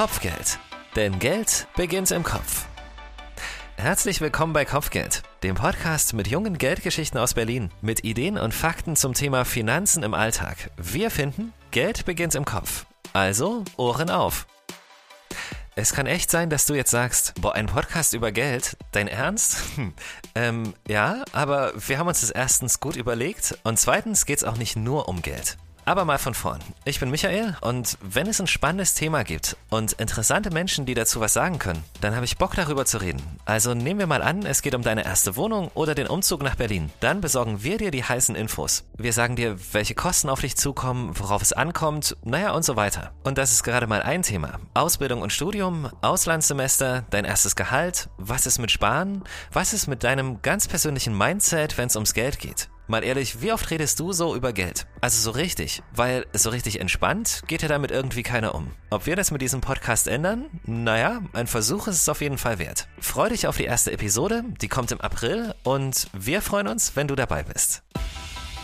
Kopfgeld. Denn Geld beginnt im Kopf. Herzlich willkommen bei Kopfgeld, dem Podcast mit jungen Geldgeschichten aus Berlin, mit Ideen und Fakten zum Thema Finanzen im Alltag. Wir finden, Geld beginnt im Kopf. Also Ohren auf. Es kann echt sein, dass du jetzt sagst, boah, ein Podcast über Geld, dein Ernst? Hm. Ähm, ja, aber wir haben uns das erstens gut überlegt und zweitens geht es auch nicht nur um Geld. Aber mal von vorn. Ich bin Michael und wenn es ein spannendes Thema gibt und interessante Menschen, die dazu was sagen können, dann habe ich Bock darüber zu reden. Also nehmen wir mal an, es geht um deine erste Wohnung oder den Umzug nach Berlin. Dann besorgen wir dir die heißen Infos. Wir sagen dir, welche Kosten auf dich zukommen, worauf es ankommt, naja und so weiter. Und das ist gerade mal ein Thema. Ausbildung und Studium, Auslandssemester, dein erstes Gehalt, was ist mit Sparen, was ist mit deinem ganz persönlichen Mindset, wenn es ums Geld geht. Mal ehrlich, wie oft redest du so über Geld? Also so richtig, weil so richtig entspannt geht ja damit irgendwie keiner um. Ob wir das mit diesem Podcast ändern? Naja, ein Versuch ist es auf jeden Fall wert. Freu dich auf die erste Episode, die kommt im April und wir freuen uns, wenn du dabei bist.